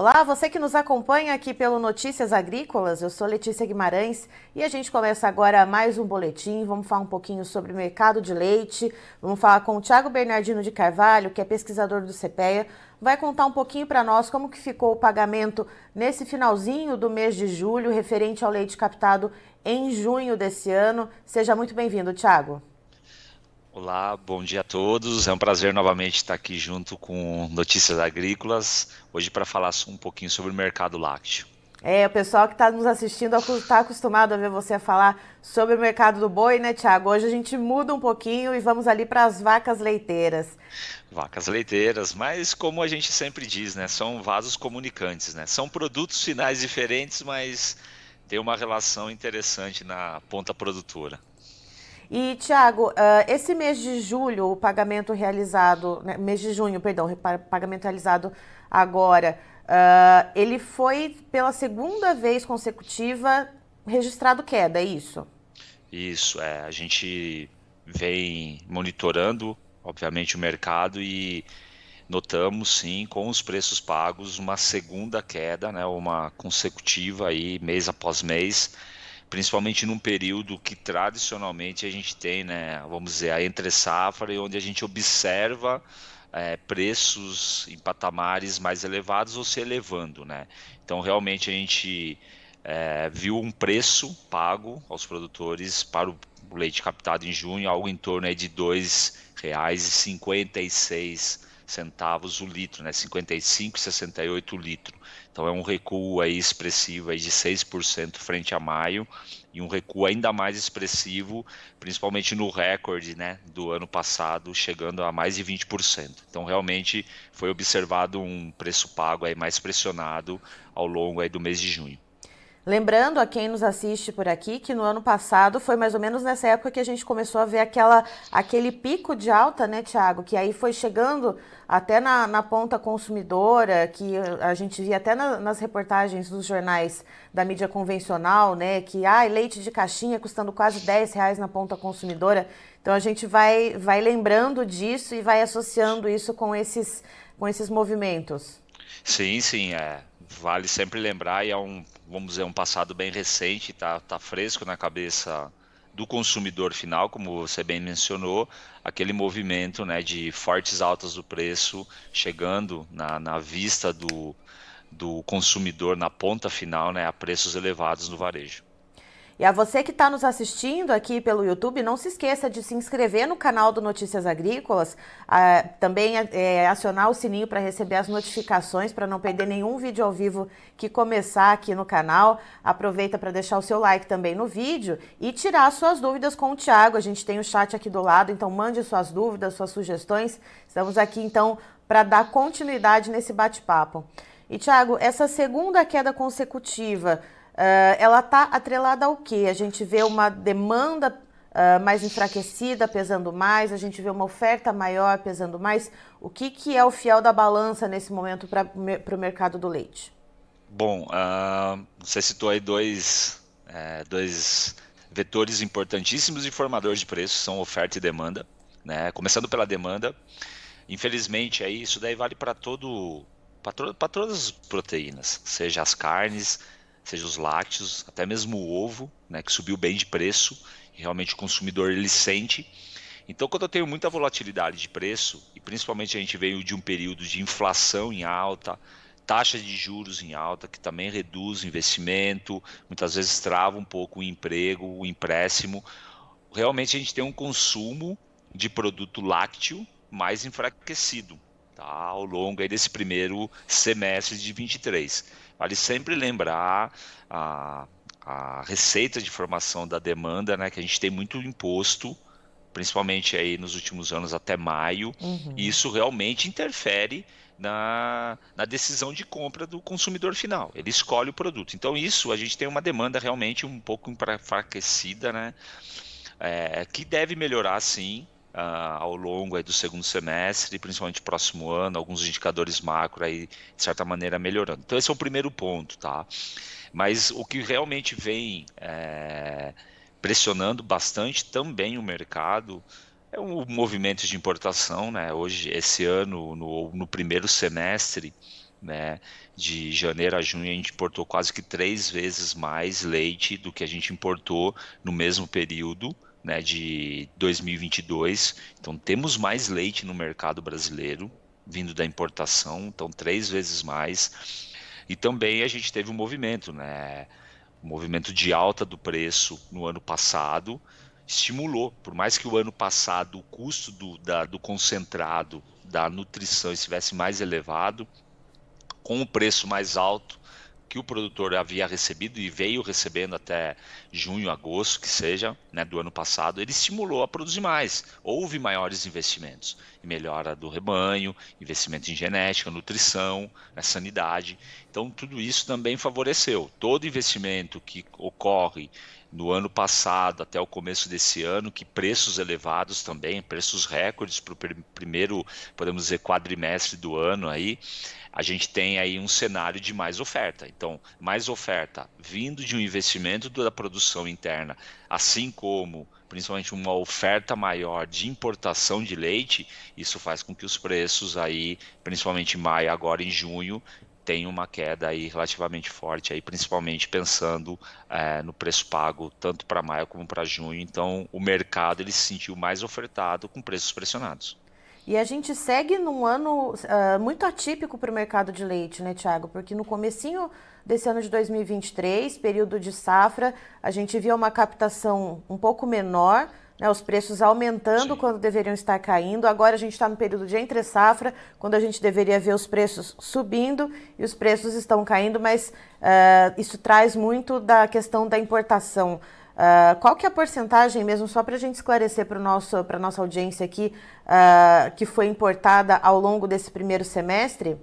Olá, você que nos acompanha aqui pelo Notícias Agrícolas, eu sou Letícia Guimarães e a gente começa agora mais um boletim. Vamos falar um pouquinho sobre o mercado de leite. Vamos falar com o Thiago Bernardino de Carvalho, que é pesquisador do CPEA. Vai contar um pouquinho para nós como que ficou o pagamento nesse finalzinho do mês de julho, referente ao leite captado em junho desse ano. Seja muito bem-vindo, Thiago. Olá, bom dia a todos. É um prazer novamente estar aqui junto com Notícias Agrícolas, hoje para falar um pouquinho sobre o mercado lácteo. É, o pessoal que está nos assistindo está acostumado a ver você falar sobre o mercado do boi, né, Tiago? Hoje a gente muda um pouquinho e vamos ali para as vacas leiteiras. Vacas leiteiras, mas como a gente sempre diz, né, são vasos comunicantes, né? São produtos finais diferentes, mas tem uma relação interessante na ponta produtora. E, Tiago, uh, esse mês de julho, o pagamento realizado, né, mês de junho, perdão, pagamento realizado agora, uh, ele foi pela segunda vez consecutiva registrado queda, é isso? Isso, é. A gente vem monitorando, obviamente, o mercado e notamos sim com os preços pagos uma segunda queda, né, uma consecutiva aí mês após mês principalmente num período que tradicionalmente a gente tem, né, vamos dizer, a entre safra, onde a gente observa é, preços em patamares mais elevados ou se elevando, né? Então realmente a gente é, viu um preço pago aos produtores para o leite captado em junho, algo em torno aí de R$ 2,56 centavos o litro, né? 55,68 o litro. Então é um recuo aí expressivo aí de 6% frente a maio e um recuo ainda mais expressivo, principalmente no recorde né, do ano passado, chegando a mais de 20%. Então realmente foi observado um preço pago aí mais pressionado ao longo aí do mês de junho. Lembrando a quem nos assiste por aqui que no ano passado foi mais ou menos nessa época que a gente começou a ver aquela, aquele pico de alta, né, Tiago? Que aí foi chegando até na, na, ponta consumidora, que a gente via até na, nas reportagens dos jornais da mídia convencional, né? Que ah, leite de caixinha custando quase 10 reais na ponta consumidora. Então a gente vai, vai lembrando disso e vai associando isso com esses, com esses movimentos. Sim, sim, é. Vale sempre lembrar e é um vamos dizer, um passado bem recente, está tá fresco na cabeça do consumidor final, como você bem mencionou, aquele movimento né, de fortes altas do preço chegando na, na vista do, do consumidor na ponta final né, a preços elevados no varejo. E a você que está nos assistindo aqui pelo YouTube, não se esqueça de se inscrever no canal do Notícias Agrícolas, uh, também é, acionar o sininho para receber as notificações, para não perder nenhum vídeo ao vivo que começar aqui no canal. Aproveita para deixar o seu like também no vídeo e tirar suas dúvidas com o Tiago. A gente tem o chat aqui do lado, então mande suas dúvidas, suas sugestões. Estamos aqui então para dar continuidade nesse bate-papo. E Tiago, essa segunda queda consecutiva Uh, ela está atrelada ao quê? A gente vê uma demanda uh, mais enfraquecida, pesando mais, a gente vê uma oferta maior, pesando mais. O que, que é o fiel da balança nesse momento para o mercado do leite? Bom, uh, você citou aí dois, é, dois vetores importantíssimos de formadores de preços, são oferta e demanda. Né? Começando pela demanda, infelizmente aí isso daí vale para todo para todas as proteínas, seja as carnes, seja os lácteos, até mesmo o ovo, né, que subiu bem de preço, e realmente o consumidor ele sente. Então, quando eu tenho muita volatilidade de preço, e principalmente a gente veio de um período de inflação em alta, taxa de juros em alta, que também reduz o investimento, muitas vezes trava um pouco o emprego, o empréstimo, realmente a gente tem um consumo de produto lácteo mais enfraquecido tá, ao longo desse primeiro semestre de 23. Vale sempre lembrar a, a receita de formação da demanda, né, que a gente tem muito imposto, principalmente aí nos últimos anos até maio, uhum. e isso realmente interfere na, na, decisão de compra do consumidor final. Ele escolhe o produto. Então, isso a gente tem uma demanda realmente um pouco enfraquecida, né? É, que deve melhorar sim uh, ao longo aí, do segundo semestre, principalmente próximo ano, alguns indicadores macro aí, de certa maneira, melhorando. Então, esse é o primeiro ponto, tá? Mas o que realmente vem é, pressionando bastante também o mercado é o movimento de importação, né? Hoje, esse ano, no, no primeiro semestre, né? De janeiro a junho a gente importou quase que três vezes mais leite do que a gente importou no mesmo período, né? De 2022. Então temos mais leite no mercado brasileiro vindo da importação, então três vezes mais. E também a gente teve um movimento, né? Um movimento de alta do preço no ano passado estimulou, por mais que o ano passado o custo do, da, do concentrado da nutrição estivesse mais elevado, com o preço mais alto que o produtor havia recebido e veio recebendo até junho, agosto, que seja, né, do ano passado, ele estimulou a produzir mais. Houve maiores investimentos melhora do rebanho, investimento em genética, nutrição, né, sanidade. Então, tudo isso também favoreceu. Todo investimento que ocorre no ano passado até o começo desse ano, que preços elevados também, preços recordes para o primeiro, podemos dizer, quadrimestre do ano aí, a gente tem aí um cenário de mais oferta. Então, mais oferta vindo de um investimento da produção interna, assim como principalmente uma oferta maior de importação de leite, isso faz com que os preços aí, principalmente em maio, agora em junho, tem uma queda aí relativamente forte, aí, principalmente pensando é, no preço pago tanto para maio como para junho. Então, o mercado ele se sentiu mais ofertado com preços pressionados. E a gente segue num ano uh, muito atípico para o mercado de leite, né, Tiago? Porque no comecinho desse ano de 2023, período de safra, a gente viu uma captação um pouco menor, né, os preços aumentando Sim. quando deveriam estar caindo. Agora a gente está no período de entre safra, quando a gente deveria ver os preços subindo e os preços estão caindo, mas uh, isso traz muito da questão da importação. Uh, qual que é a porcentagem mesmo, só para a gente esclarecer para a nossa audiência aqui, uh, que foi importada ao longo desse primeiro semestre?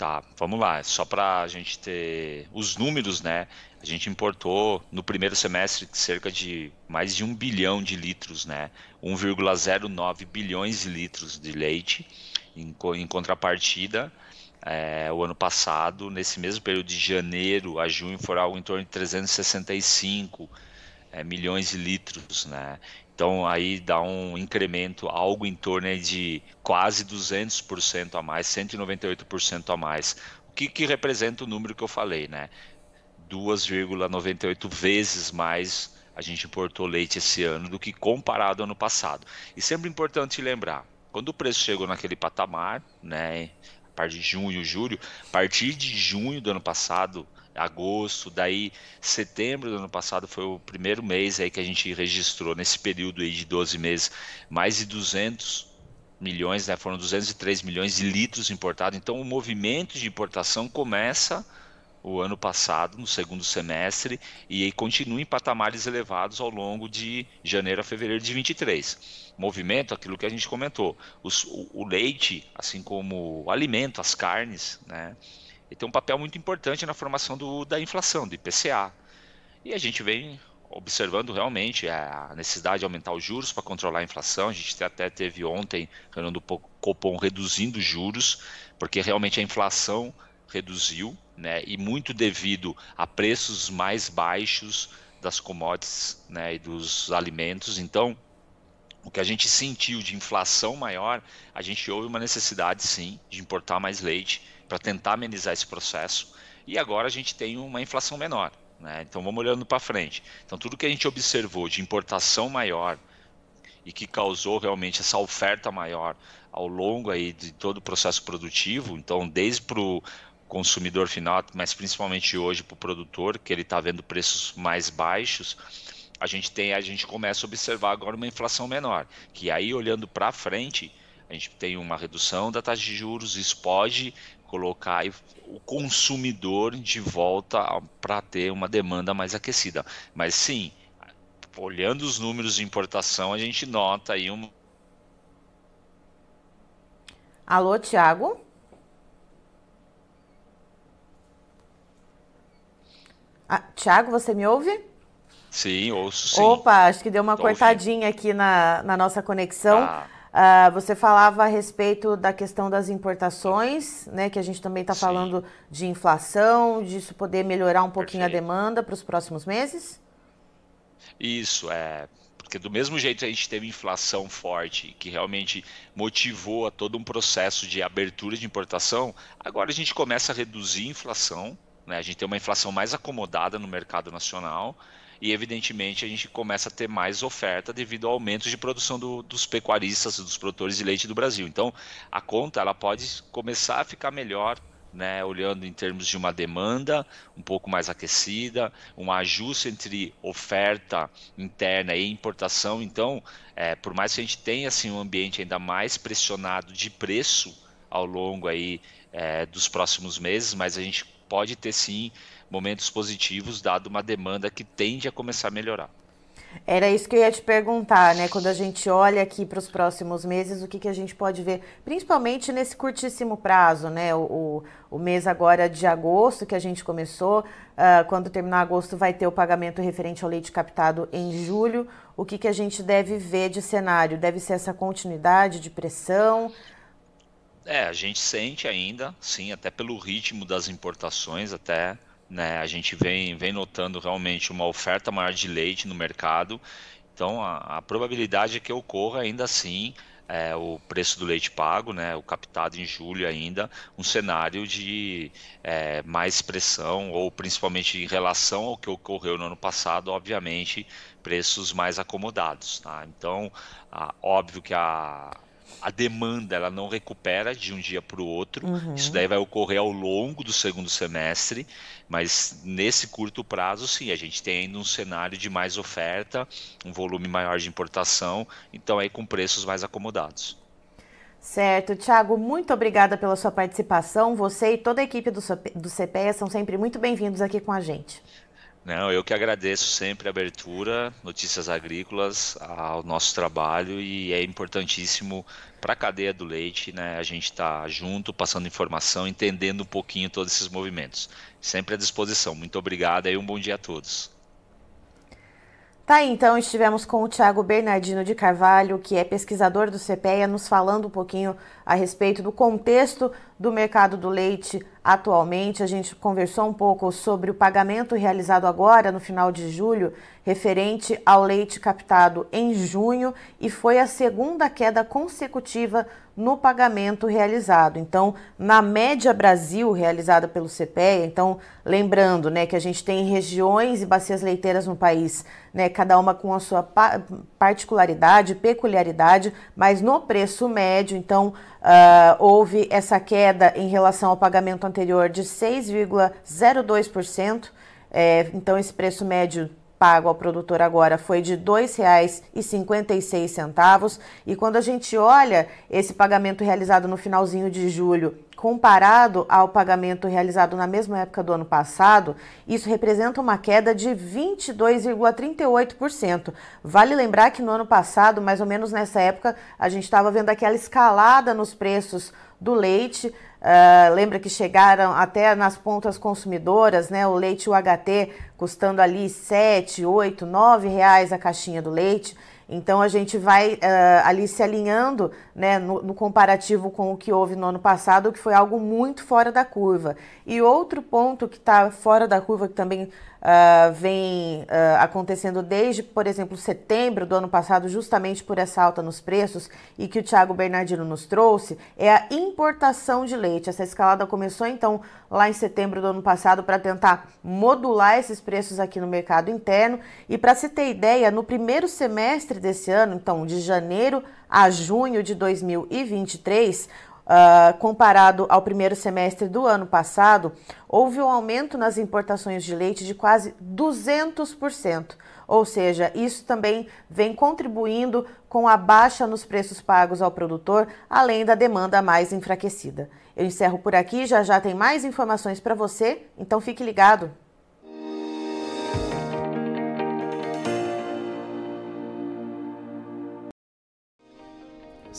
Tá, vamos lá. Só para a gente ter os números, né? A gente importou no primeiro semestre cerca de mais de um bilhão de litros, né? 1,09 bilhões de litros de leite. Em, em contrapartida, é, o ano passado, nesse mesmo período de janeiro a junho, foi algo em torno de 365 é, milhões de litros, né? Então aí dá um incremento, algo em torno de quase 200% a mais, 198% a mais. O que, que representa o número que eu falei, né? 2,98 vezes mais a gente importou leite esse ano do que comparado ao ano passado. E sempre importante lembrar, quando o preço chegou naquele patamar, né, a partir de junho, julho, a partir de junho do ano passado, agosto, daí setembro do ano passado foi o primeiro mês aí que a gente registrou nesse período aí de 12 meses mais de 200 milhões, né? Foram 203 milhões de litros importados. Então o movimento de importação começa o ano passado, no segundo semestre, e aí continua em patamares elevados ao longo de janeiro a fevereiro de 23. Movimento, aquilo que a gente comentou, os, o, o leite, assim como o alimento, as carnes, né? Ele tem um papel muito importante na formação do, da inflação, do IPCA. E a gente vem observando realmente a necessidade de aumentar os juros para controlar a inflação. A gente até teve ontem reunião do Copom reduzindo juros, porque realmente a inflação reduziu, né? E muito devido a preços mais baixos das commodities, né, e dos alimentos. Então, o que a gente sentiu de inflação maior, a gente houve uma necessidade sim de importar mais leite para tentar amenizar esse processo. E agora a gente tem uma inflação menor. Né? Então vamos olhando para frente. Então tudo que a gente observou de importação maior e que causou realmente essa oferta maior ao longo aí de todo o processo produtivo, então desde para o consumidor final, mas principalmente hoje para o produtor, que ele está vendo preços mais baixos, a gente tem, a gente começa a observar agora uma inflação menor, que aí olhando para frente, a gente tem uma redução da taxa de juros, isso pode colocar o consumidor de volta para ter uma demanda mais aquecida. Mas sim, olhando os números de importação, a gente nota aí um. Alô, Tiago? Ah, Tiago, você me ouve? Sim, ouço sim. Opa, acho que deu uma Tô cortadinha ouvindo. aqui na, na nossa conexão. Ah. Uh, você falava a respeito da questão das importações, né, que a gente também está falando de inflação, disso poder melhorar um pouquinho Perfeito. a demanda para os próximos meses? Isso, é. Porque do mesmo jeito a gente teve inflação forte, que realmente motivou a todo um processo de abertura de importação, agora a gente começa a reduzir a inflação, né? a gente tem uma inflação mais acomodada no mercado nacional e evidentemente a gente começa a ter mais oferta devido ao aumento de produção do, dos pecuaristas, dos produtores de leite do Brasil. Então a conta ela pode começar a ficar melhor né, olhando em termos de uma demanda um pouco mais aquecida, um ajuste entre oferta interna e importação. Então, é, por mais que a gente tenha assim, um ambiente ainda mais pressionado de preço ao longo aí, é, dos próximos meses, mas a gente pode ter sim momentos positivos, dado uma demanda que tende a começar a melhorar. Era isso que eu ia te perguntar, né? Quando a gente olha aqui para os próximos meses, o que, que a gente pode ver, principalmente nesse curtíssimo prazo, né? O, o, o mês agora de agosto que a gente começou, uh, quando terminar agosto vai ter o pagamento referente ao leite captado em julho. O que, que a gente deve ver de cenário? Deve ser essa continuidade de pressão? É, a gente sente ainda, sim, até pelo ritmo das importações, até né? A gente vem, vem notando realmente uma oferta maior de leite no mercado. Então, a, a probabilidade é que ocorra ainda assim é, o preço do leite pago, né, o captado em julho ainda, um cenário de é, mais pressão, ou principalmente em relação ao que ocorreu no ano passado, obviamente, preços mais acomodados. Tá? Então, a, óbvio que a, a demanda ela não recupera de um dia para o outro. Uhum. Isso daí vai ocorrer ao longo do segundo semestre, mas nesse curto prazo, sim, a gente tem ainda um cenário de mais oferta, um volume maior de importação, então aí com preços mais acomodados. Certo, Thiago, muito obrigada pela sua participação. Você e toda a equipe do, do CPEA são sempre muito bem-vindos aqui com a gente. Não, eu que agradeço sempre a abertura, Notícias Agrícolas, ao nosso trabalho e é importantíssimo para a cadeia do leite, né? A gente está junto, passando informação, entendendo um pouquinho todos esses movimentos. Sempre à disposição. Muito obrigado e um bom dia a todos. Tá então estivemos com o Tiago Bernardino de Carvalho, que é pesquisador do CPEA, nos falando um pouquinho a respeito do contexto do mercado do leite atualmente. A gente conversou um pouco sobre o pagamento realizado agora, no final de julho, referente ao leite captado em junho, e foi a segunda queda consecutiva no pagamento realizado. Então, na média Brasil realizada pelo CPEA, então, lembrando, né, que a gente tem regiões e bacias leiteiras no país, né, cada uma com a sua particularidade, peculiaridade, mas no preço médio, então, Uh, houve essa queda em relação ao pagamento anterior de 6,02%. É, então, esse preço médio pago ao produtor agora foi de R$ 2,56. E quando a gente olha esse pagamento realizado no finalzinho de julho, comparado ao pagamento realizado na mesma época do ano passado, isso representa uma queda de 22,38%. Vale lembrar que no ano passado, mais ou menos nessa época, a gente estava vendo aquela escalada nos preços do leite. Uh, lembra que chegaram até nas pontas consumidoras, né? O leite UHT custando ali 7, 8, 9 reais a caixinha do leite. Então a gente vai uh, ali se alinhando né, no, no, comparativo com o que houve no ano passado, que foi algo muito fora da curva. E outro ponto que está fora da curva, que também uh, vem uh, acontecendo desde, por exemplo, setembro do ano passado, justamente por essa alta nos preços, e que o Thiago Bernardino nos trouxe, é a importação de leite. Essa escalada começou então lá em setembro do ano passado para tentar modular esses preços aqui no mercado interno. E para se ter ideia, no primeiro semestre desse ano, então de janeiro a junho de 2023, Uh, comparado ao primeiro semestre do ano passado, houve um aumento nas importações de leite de quase 200%. Ou seja, isso também vem contribuindo com a baixa nos preços pagos ao produtor, além da demanda mais enfraquecida. Eu encerro por aqui, já já tem mais informações para você, então fique ligado.